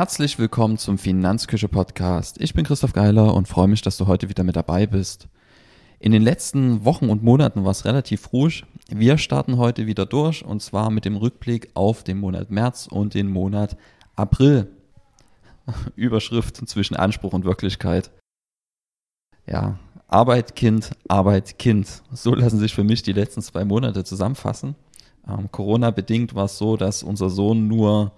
Herzlich willkommen zum Finanzküche Podcast. Ich bin Christoph Geiler und freue mich, dass du heute wieder mit dabei bist. In den letzten Wochen und Monaten war es relativ ruhig. Wir starten heute wieder durch und zwar mit dem Rückblick auf den Monat März und den Monat April. Überschrift zwischen Anspruch und Wirklichkeit. Ja, Arbeit, Kind, Arbeit, Kind. So lassen sich für mich die letzten zwei Monate zusammenfassen. Ähm, Corona-bedingt war es so, dass unser Sohn nur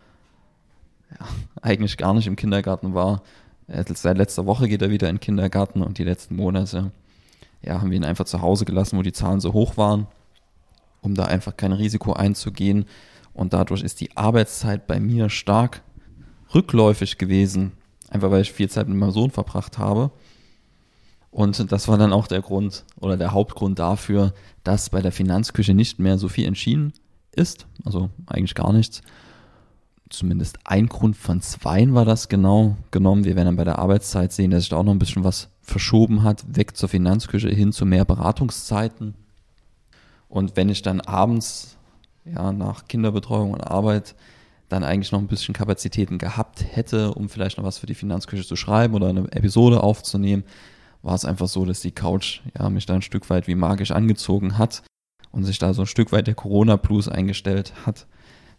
ja, eigentlich gar nicht im Kindergarten war. Seit letzter Woche geht er wieder in den Kindergarten und die letzten Monate ja, haben wir ihn einfach zu Hause gelassen, wo die Zahlen so hoch waren, um da einfach kein Risiko einzugehen. Und dadurch ist die Arbeitszeit bei mir stark rückläufig gewesen, einfach weil ich viel Zeit mit meinem Sohn verbracht habe. Und das war dann auch der Grund oder der Hauptgrund dafür, dass bei der Finanzküche nicht mehr so viel entschieden ist, also eigentlich gar nichts. Zumindest ein Grund von zweien war das genau genommen. Wir werden dann bei der Arbeitszeit sehen, dass sich da auch noch ein bisschen was verschoben hat, weg zur Finanzküche hin zu mehr Beratungszeiten. Und wenn ich dann abends, ja, nach Kinderbetreuung und Arbeit dann eigentlich noch ein bisschen Kapazitäten gehabt hätte, um vielleicht noch was für die Finanzküche zu schreiben oder eine Episode aufzunehmen, war es einfach so, dass die Couch ja mich da ein Stück weit wie magisch angezogen hat und sich da so ein Stück weit der Corona Plus eingestellt hat.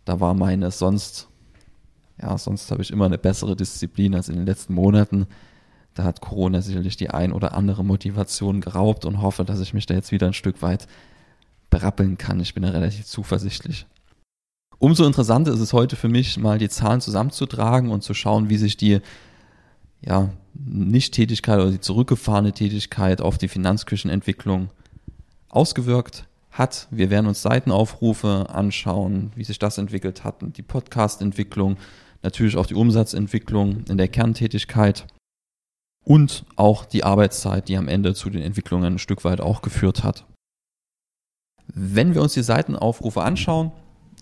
Da war meine sonst, ja, sonst habe ich immer eine bessere Disziplin als in den letzten Monaten. Da hat Corona sicherlich die ein oder andere Motivation geraubt und hoffe, dass ich mich da jetzt wieder ein Stück weit berappeln kann. Ich bin da relativ zuversichtlich. Umso interessanter ist es heute für mich, mal die Zahlen zusammenzutragen und zu schauen, wie sich die ja, Nicht-Tätigkeit oder die zurückgefahrene Tätigkeit auf die Finanzküchenentwicklung ausgewirkt hat. Wir werden uns Seitenaufrufe anschauen, wie sich das entwickelt hat, die Podcast-Entwicklung, natürlich auch die Umsatzentwicklung in der Kerntätigkeit und auch die Arbeitszeit, die am Ende zu den Entwicklungen ein Stück weit auch geführt hat. Wenn wir uns die Seitenaufrufe anschauen,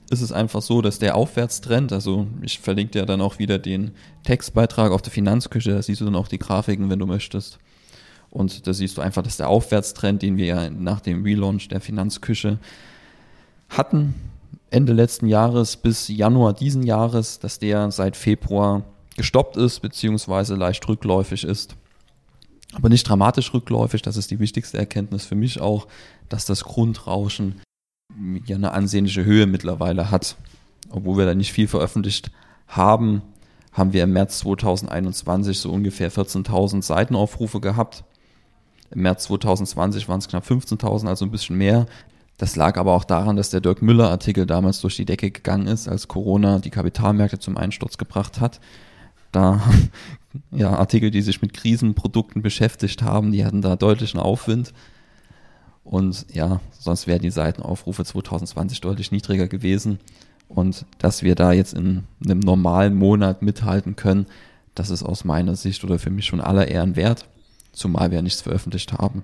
ist es einfach so, dass der Aufwärtstrend, also ich verlinke dir dann auch wieder den Textbeitrag auf der Finanzküche, da siehst du dann auch die Grafiken, wenn du möchtest. Und da siehst du einfach, dass der Aufwärtstrend, den wir ja nach dem Relaunch der Finanzküche hatten, Ende letzten Jahres bis Januar diesen Jahres, dass der seit Februar gestoppt ist, beziehungsweise leicht rückläufig ist. Aber nicht dramatisch rückläufig, das ist die wichtigste Erkenntnis für mich auch, dass das Grundrauschen ja eine ansehnliche Höhe mittlerweile hat. Obwohl wir da nicht viel veröffentlicht haben, haben wir im März 2021 so ungefähr 14.000 Seitenaufrufe gehabt. Im März 2020 waren es knapp 15.000, also ein bisschen mehr. Das lag aber auch daran, dass der Dirk Müller Artikel damals durch die Decke gegangen ist, als Corona die Kapitalmärkte zum Einsturz gebracht hat. Da, ja, Artikel, die sich mit Krisenprodukten beschäftigt haben, die hatten da deutlichen Aufwind. Und ja, sonst wären die Seitenaufrufe 2020 deutlich niedriger gewesen. Und dass wir da jetzt in einem normalen Monat mithalten können, das ist aus meiner Sicht oder für mich schon aller Ehren wert, zumal wir ja nichts veröffentlicht haben.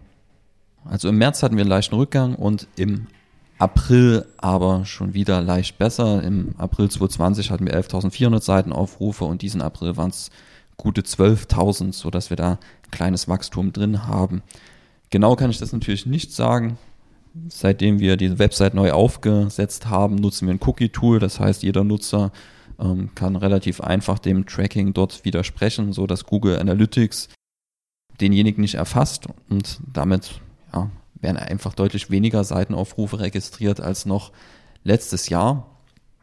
Also im März hatten wir einen leichten Rückgang und im April aber schon wieder leicht besser. Im April 2020 hatten wir 11.400 Seitenaufrufe und diesen April waren es gute 12.000, sodass wir da ein kleines Wachstum drin haben. Genau kann ich das natürlich nicht sagen. Seitdem wir diese Website neu aufgesetzt haben, nutzen wir ein Cookie-Tool. Das heißt, jeder Nutzer ähm, kann relativ einfach dem Tracking dort widersprechen, so dass Google Analytics denjenigen nicht erfasst und damit ja, werden einfach deutlich weniger Seitenaufrufe registriert als noch letztes Jahr.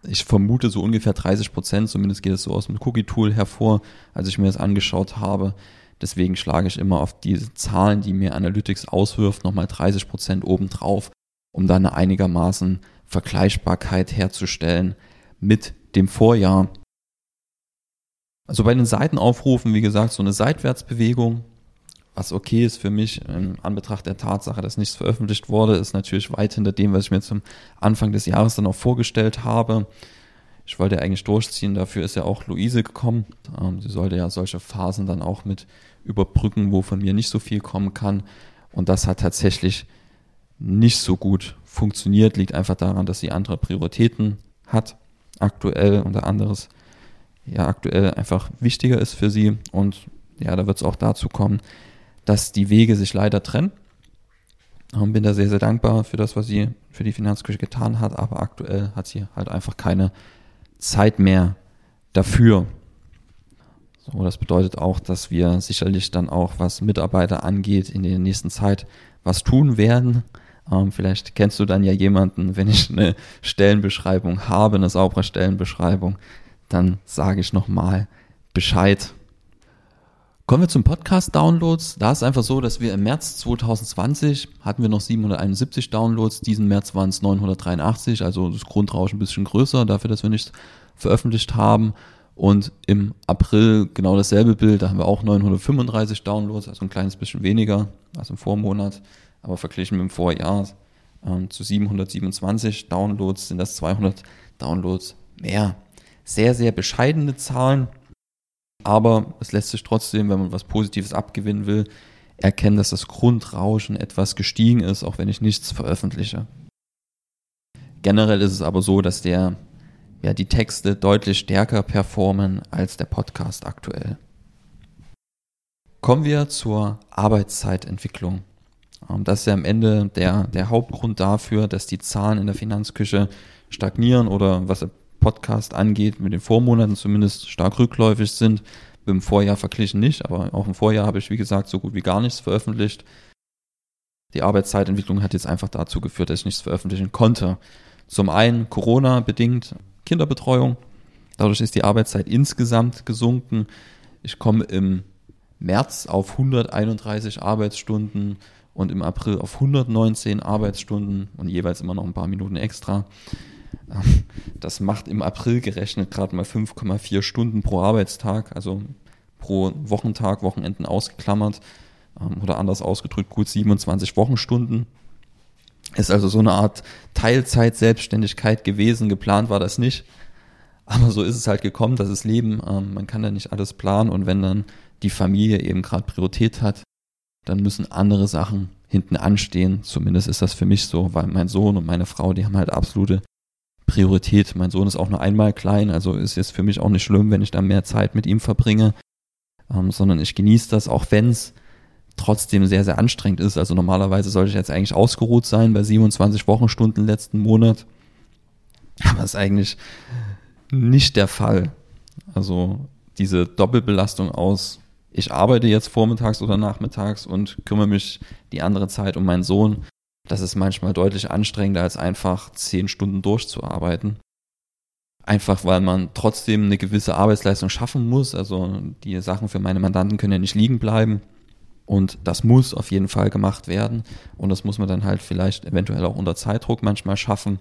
Ich vermute so ungefähr 30 Prozent, zumindest geht es so aus dem Cookie-Tool hervor, als ich mir das angeschaut habe. Deswegen schlage ich immer auf diese Zahlen, die mir Analytics auswirft, nochmal 30 Prozent obendrauf, um dann eine einigermaßen Vergleichbarkeit herzustellen mit dem Vorjahr. Also bei den Seitenaufrufen, wie gesagt, so eine Seitwärtsbewegung, was okay ist für mich in Anbetracht der Tatsache, dass nichts veröffentlicht wurde, ist natürlich weit hinter dem, was ich mir zum Anfang des Jahres dann auch vorgestellt habe. Ich wollte eigentlich durchziehen, dafür ist ja auch Luise gekommen. Ähm, sie sollte ja solche Phasen dann auch mit überbrücken, wo von mir nicht so viel kommen kann. Und das hat tatsächlich nicht so gut funktioniert, liegt einfach daran, dass sie andere Prioritäten hat, aktuell unter anderes, ja, aktuell einfach wichtiger ist für sie. Und ja, da wird es auch dazu kommen, dass die Wege sich leider trennen. Und bin da sehr, sehr dankbar für das, was sie für die Finanzküche getan hat, aber aktuell hat sie halt einfach keine Zeit mehr dafür. So, das bedeutet auch, dass wir sicherlich dann auch, was Mitarbeiter angeht, in der nächsten Zeit was tun werden. Ähm, vielleicht kennst du dann ja jemanden, wenn ich eine Stellenbeschreibung habe, eine saubere Stellenbeschreibung, dann sage ich nochmal Bescheid. Kommen wir zum Podcast-Downloads. Da ist einfach so, dass wir im März 2020 hatten wir noch 771 Downloads. Diesen März waren es 983, also das Grundrauschen ein bisschen größer dafür, dass wir nichts veröffentlicht haben. Und im April genau dasselbe Bild, da haben wir auch 935 Downloads, also ein kleines bisschen weniger als im Vormonat, aber verglichen mit dem Vorjahr ähm, zu 727 Downloads sind das 200 Downloads mehr. Sehr, sehr bescheidene Zahlen, aber es lässt sich trotzdem, wenn man was Positives abgewinnen will, erkennen, dass das Grundrauschen etwas gestiegen ist, auch wenn ich nichts veröffentliche. Generell ist es aber so, dass der ja, die Texte deutlich stärker performen als der Podcast aktuell. Kommen wir zur Arbeitszeitentwicklung. Ähm, das ist ja am Ende der, der Hauptgrund dafür, dass die Zahlen in der Finanzküche stagnieren oder was Podcast angeht, mit den Vormonaten zumindest stark rückläufig sind. Dem Vorjahr verglichen nicht, aber auch im Vorjahr habe ich, wie gesagt, so gut wie gar nichts veröffentlicht. Die Arbeitszeitentwicklung hat jetzt einfach dazu geführt, dass ich nichts veröffentlichen konnte. Zum einen Corona bedingt, Kinderbetreuung. Dadurch ist die Arbeitszeit insgesamt gesunken. Ich komme im März auf 131 Arbeitsstunden und im April auf 119 Arbeitsstunden und jeweils immer noch ein paar Minuten extra. Das macht im April gerechnet gerade mal 5,4 Stunden pro Arbeitstag, also pro Wochentag, Wochenenden ausgeklammert ähm, oder anders ausgedrückt gut 27 Wochenstunden. Ist also so eine Art Teilzeit-Selbstständigkeit gewesen. Geplant war das nicht. Aber so ist es halt gekommen, das ist Leben. Ähm, man kann da nicht alles planen und wenn dann die Familie eben gerade Priorität hat, dann müssen andere Sachen hinten anstehen. Zumindest ist das für mich so, weil mein Sohn und meine Frau, die haben halt absolute Priorität. Mein Sohn ist auch nur einmal klein, also ist jetzt für mich auch nicht schlimm, wenn ich da mehr Zeit mit ihm verbringe, ähm, sondern ich genieße das, auch wenn es trotzdem sehr, sehr anstrengend ist. Also normalerweise sollte ich jetzt eigentlich ausgeruht sein bei 27 Wochenstunden letzten Monat. Aber ist eigentlich nicht der Fall. Also diese Doppelbelastung aus, ich arbeite jetzt vormittags oder nachmittags und kümmere mich die andere Zeit um meinen Sohn. Das ist manchmal deutlich anstrengender, als einfach zehn Stunden durchzuarbeiten. Einfach weil man trotzdem eine gewisse Arbeitsleistung schaffen muss. Also die Sachen für meine Mandanten können ja nicht liegen bleiben. Und das muss auf jeden Fall gemacht werden. Und das muss man dann halt vielleicht eventuell auch unter Zeitdruck manchmal schaffen.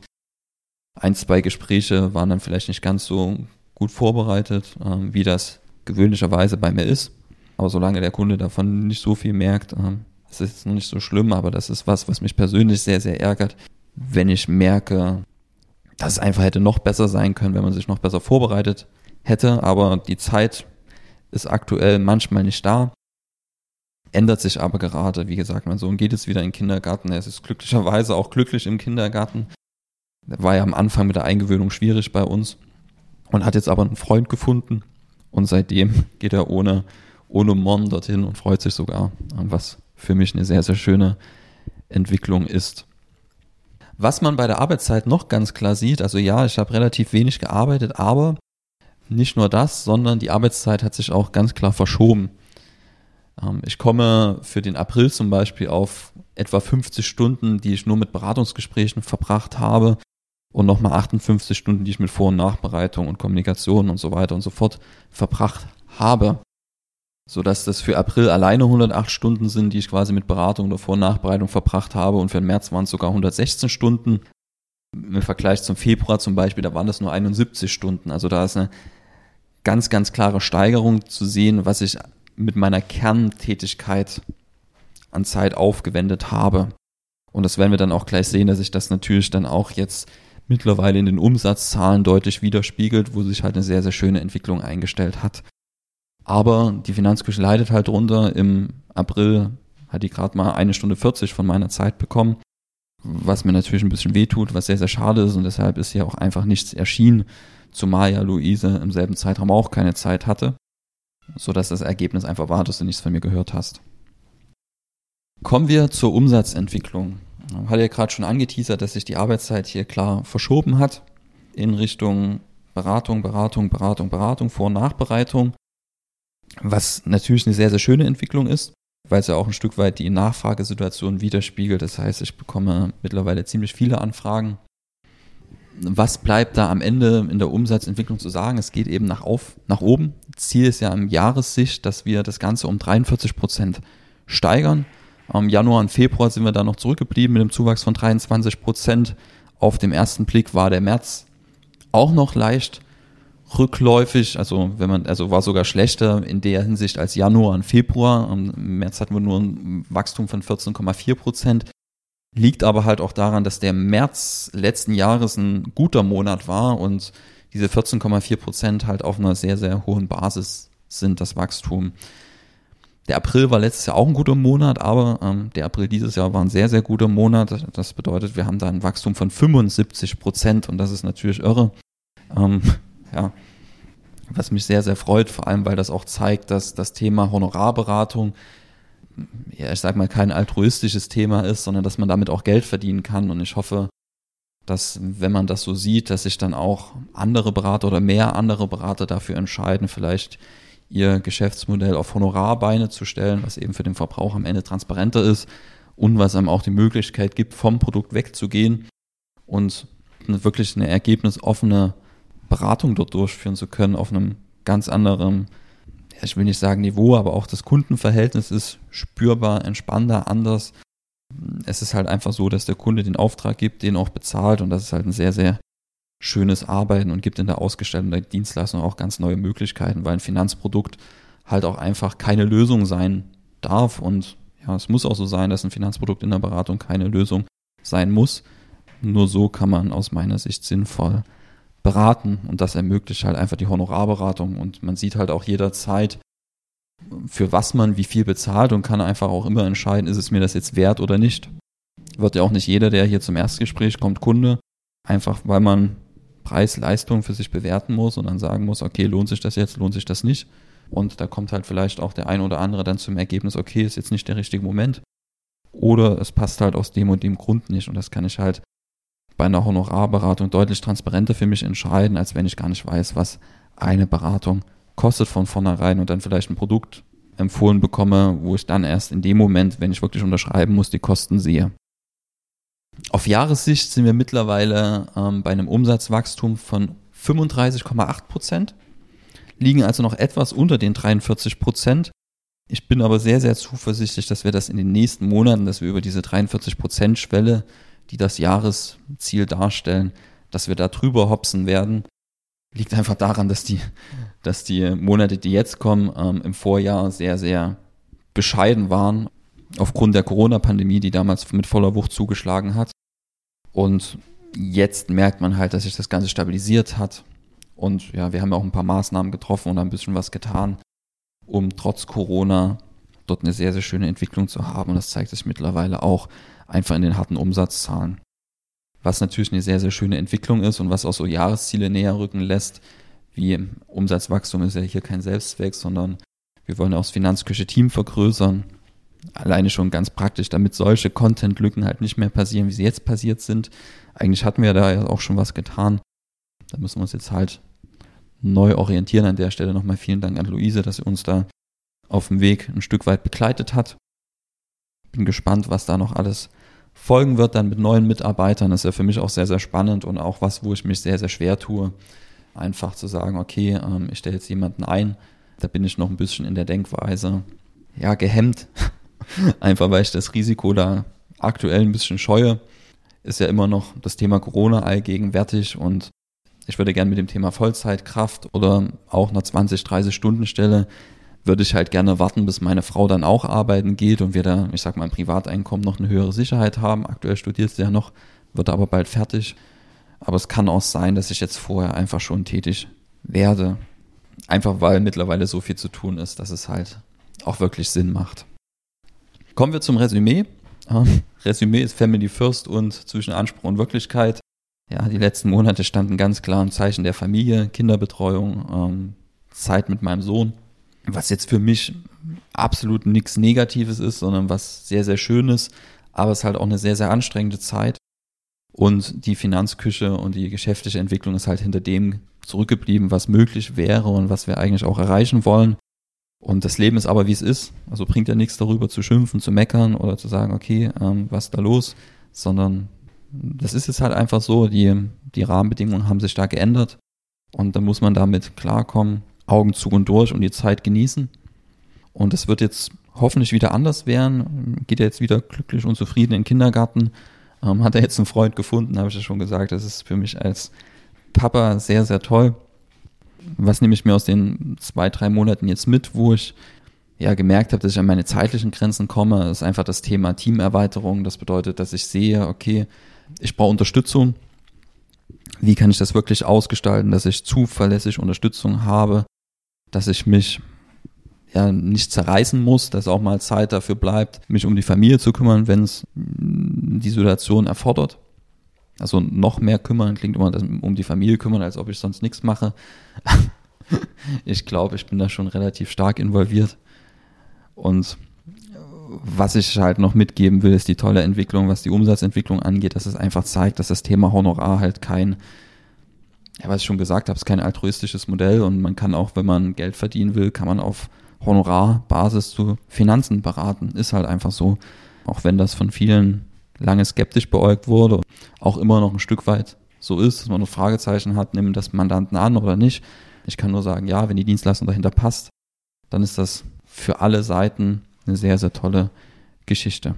Ein, zwei Gespräche waren dann vielleicht nicht ganz so gut vorbereitet, ähm, wie das gewöhnlicherweise bei mir ist. Aber solange der Kunde davon nicht so viel merkt, ähm, ist es noch nicht so schlimm. Aber das ist was, was mich persönlich sehr, sehr ärgert, wenn ich merke, dass es einfach hätte noch besser sein können, wenn man sich noch besser vorbereitet hätte. Aber die Zeit ist aktuell manchmal nicht da ändert sich aber gerade. Wie gesagt, mein Sohn geht jetzt wieder in den Kindergarten. Er ist glücklicherweise auch glücklich im Kindergarten. Der war ja am Anfang mit der Eingewöhnung schwierig bei uns und hat jetzt aber einen Freund gefunden. Und seitdem geht er ohne, ohne Mon dorthin und freut sich sogar, was für mich eine sehr, sehr schöne Entwicklung ist. Was man bei der Arbeitszeit noch ganz klar sieht, also ja, ich habe relativ wenig gearbeitet, aber nicht nur das, sondern die Arbeitszeit hat sich auch ganz klar verschoben. Ähm, ich komme für den April zum Beispiel auf etwa 50 Stunden, die ich nur mit Beratungsgesprächen verbracht habe und nochmal 58 Stunden, die ich mit Vor- und Nachbereitung und Kommunikation und so weiter und so fort verbracht habe. Sodass das für April alleine 108 Stunden sind, die ich quasi mit Beratung oder Vor- und Nachbereitung verbracht habe und für den März waren es sogar 116 Stunden. Im Vergleich zum Februar zum Beispiel, da waren das nur 71 Stunden. Also da ist eine ganz, ganz klare Steigerung zu sehen, was ich mit meiner Kerntätigkeit an Zeit aufgewendet habe. Und das werden wir dann auch gleich sehen, dass sich das natürlich dann auch jetzt mittlerweile in den Umsatzzahlen deutlich widerspiegelt, wo sich halt eine sehr, sehr schöne Entwicklung eingestellt hat. Aber die Finanzküche leidet halt drunter. Im April hat die gerade mal eine Stunde 40 von meiner Zeit bekommen, was mir natürlich ein bisschen wehtut, was sehr, sehr schade ist und deshalb ist hier auch einfach nichts erschienen, zumal ja Luise im selben Zeitraum auch keine Zeit hatte so dass das Ergebnis einfach war, dass du nichts von mir gehört hast. Kommen wir zur Umsatzentwicklung. Ich hatte ja gerade schon angeteasert, dass sich die Arbeitszeit hier klar verschoben hat in Richtung Beratung, Beratung, Beratung, Beratung, Vor- und Nachbereitung. Was natürlich eine sehr, sehr schöne Entwicklung ist, weil es ja auch ein Stück weit die Nachfragesituation widerspiegelt. Das heißt, ich bekomme mittlerweile ziemlich viele Anfragen. Was bleibt da am Ende in der Umsatzentwicklung zu sagen? Es geht eben nach, auf, nach oben. Ziel ist ja im Jahressicht, dass wir das Ganze um 43 Prozent steigern. Im Januar und Februar sind wir da noch zurückgeblieben mit einem Zuwachs von 23 Prozent. Auf dem ersten Blick war der März auch noch leicht rückläufig, also wenn man, also war sogar schlechter in der Hinsicht als Januar und Februar. Im März hatten wir nur ein Wachstum von 14,4 Prozent. Liegt aber halt auch daran, dass der März letzten Jahres ein guter Monat war und diese 14,4 Prozent halt auf einer sehr, sehr hohen Basis sind, das Wachstum. Der April war letztes Jahr auch ein guter Monat, aber ähm, der April dieses Jahr war ein sehr, sehr guter Monat. Das bedeutet, wir haben da ein Wachstum von 75 Prozent und das ist natürlich irre. Ähm, ja, was mich sehr, sehr freut, vor allem weil das auch zeigt, dass das Thema Honorarberatung, ja, ich sag mal, kein altruistisches Thema ist, sondern dass man damit auch Geld verdienen kann. Und ich hoffe, dass, wenn man das so sieht, dass sich dann auch andere Berater oder mehr andere Berater dafür entscheiden, vielleicht ihr Geschäftsmodell auf Honorarbeine zu stellen, was eben für den Verbraucher am Ende transparenter ist und was einem auch die Möglichkeit gibt, vom Produkt wegzugehen und wirklich eine ergebnisoffene Beratung dort durchführen zu können auf einem ganz anderen, ich will nicht sagen Niveau, aber auch das Kundenverhältnis ist spürbar, entspannter, anders. Es ist halt einfach so, dass der Kunde den Auftrag gibt, den auch bezahlt und das ist halt ein sehr, sehr schönes Arbeiten und gibt in der Ausgestaltung der Dienstleistung auch ganz neue Möglichkeiten, weil ein Finanzprodukt halt auch einfach keine Lösung sein darf und ja, es muss auch so sein, dass ein Finanzprodukt in der Beratung keine Lösung sein muss. Nur so kann man aus meiner Sicht sinnvoll beraten und das ermöglicht halt einfach die Honorarberatung und man sieht halt auch jederzeit, für was man wie viel bezahlt und kann einfach auch immer entscheiden, ist es mir das jetzt wert oder nicht. Wird ja auch nicht jeder, der hier zum Erstgespräch kommt, Kunde, einfach weil man Preis, Leistung für sich bewerten muss und dann sagen muss, okay, lohnt sich das jetzt, lohnt sich das nicht. Und da kommt halt vielleicht auch der ein oder andere dann zum Ergebnis, okay, ist jetzt nicht der richtige Moment. Oder es passt halt aus dem und dem Grund nicht. Und das kann ich halt bei einer Honorarberatung deutlich transparenter für mich entscheiden, als wenn ich gar nicht weiß, was eine Beratung kostet von vornherein und dann vielleicht ein Produkt empfohlen bekomme, wo ich dann erst in dem Moment, wenn ich wirklich unterschreiben muss, die Kosten sehe. Auf Jahressicht sind wir mittlerweile ähm, bei einem Umsatzwachstum von 35,8 Prozent, liegen also noch etwas unter den 43 Prozent. Ich bin aber sehr, sehr zuversichtlich, dass wir das in den nächsten Monaten, dass wir über diese 43 Prozent Schwelle die das Jahresziel darstellen, dass wir da drüber hopsen werden, liegt einfach daran, dass die, dass die Monate, die jetzt kommen, ähm, im Vorjahr sehr, sehr bescheiden waren, aufgrund der Corona-Pandemie, die damals mit voller Wucht zugeschlagen hat. Und jetzt merkt man halt, dass sich das Ganze stabilisiert hat. Und ja, wir haben ja auch ein paar Maßnahmen getroffen und ein bisschen was getan, um trotz Corona dort eine sehr, sehr schöne Entwicklung zu haben. Und das zeigt sich mittlerweile auch einfach in den harten Umsatzzahlen. Was natürlich eine sehr, sehr schöne Entwicklung ist und was auch so Jahresziele näher rücken lässt, wie Umsatzwachstum ist ja hier kein Selbstzweck, sondern wir wollen auch das Finanzküche-Team vergrößern. Alleine schon ganz praktisch, damit solche Content-Lücken halt nicht mehr passieren, wie sie jetzt passiert sind. Eigentlich hatten wir da ja auch schon was getan. Da müssen wir uns jetzt halt neu orientieren. An der Stelle nochmal vielen Dank an Luise, dass sie uns da auf dem Weg ein Stück weit begleitet hat. Bin gespannt, was da noch alles folgen wird, dann mit neuen Mitarbeitern. Das ist ja für mich auch sehr, sehr spannend und auch was, wo ich mich sehr, sehr schwer tue. Einfach zu sagen, okay, ähm, ich stelle jetzt jemanden ein. Da bin ich noch ein bisschen in der Denkweise, ja, gehemmt. Einfach weil ich das Risiko da aktuell ein bisschen scheue. Ist ja immer noch das Thema Corona allgegenwärtig und ich würde gerne mit dem Thema Vollzeitkraft oder auch einer 20, 30 Stunden Stelle würde ich halt gerne warten, bis meine Frau dann auch arbeiten geht und wir da, ich sag mal, im Privateinkommen noch eine höhere Sicherheit haben. Aktuell studiert sie ja noch, wird aber bald fertig. Aber es kann auch sein, dass ich jetzt vorher einfach schon tätig werde. Einfach weil mittlerweile so viel zu tun ist, dass es halt auch wirklich Sinn macht. Kommen wir zum Resümee. Resümee ist Family First und zwischen Anspruch und Wirklichkeit. Ja, die letzten Monate standen ganz klar im Zeichen der Familie, Kinderbetreuung, ähm, Zeit mit meinem Sohn was jetzt für mich absolut nichts Negatives ist, sondern was sehr, sehr Schönes, aber es ist halt auch eine sehr, sehr anstrengende Zeit. Und die Finanzküche und die geschäftliche Entwicklung ist halt hinter dem zurückgeblieben, was möglich wäre und was wir eigentlich auch erreichen wollen. Und das Leben ist aber, wie es ist. Also bringt ja nichts darüber zu schimpfen, zu meckern oder zu sagen, okay, ähm, was ist da los? Sondern das ist jetzt halt einfach so, die, die Rahmenbedingungen haben sich da geändert. Und da muss man damit klarkommen, Augen zu und durch und die Zeit genießen. Und es wird jetzt hoffentlich wieder anders werden. Geht er jetzt wieder glücklich und zufrieden in den Kindergarten. Ähm, hat er jetzt einen Freund gefunden, habe ich ja schon gesagt. Das ist für mich als Papa sehr, sehr toll. Was nehme ich mir aus den zwei, drei Monaten jetzt mit, wo ich ja gemerkt habe, dass ich an meine zeitlichen Grenzen komme, ist einfach das Thema Teamerweiterung. Das bedeutet, dass ich sehe, okay, ich brauche Unterstützung. Wie kann ich das wirklich ausgestalten, dass ich zuverlässig Unterstützung habe, dass ich mich ja nicht zerreißen muss, dass auch mal Zeit dafür bleibt, mich um die Familie zu kümmern, wenn es die Situation erfordert. Also noch mehr kümmern klingt immer um die Familie kümmern, als ob ich sonst nichts mache. ich glaube, ich bin da schon relativ stark involviert. Und was ich halt noch mitgeben will, ist die tolle Entwicklung, was die Umsatzentwicklung angeht, dass es einfach zeigt, dass das Thema Honorar halt kein, ja, was ich schon gesagt habe, ist kein altruistisches Modell und man kann auch, wenn man Geld verdienen will, kann man auf Honorarbasis zu Finanzen beraten. Ist halt einfach so. Auch wenn das von vielen lange skeptisch beäugt wurde, auch immer noch ein Stück weit so ist, dass man nur Fragezeichen hat, nimmt das Mandanten an oder nicht. Ich kann nur sagen, ja, wenn die Dienstleistung dahinter passt, dann ist das für alle Seiten eine sehr, sehr tolle Geschichte.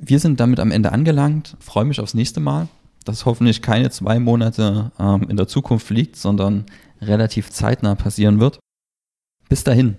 Wir sind damit am Ende angelangt. Freue mich aufs nächste Mal, das hoffentlich keine zwei Monate ähm, in der Zukunft liegt, sondern relativ zeitnah passieren wird. Bis dahin,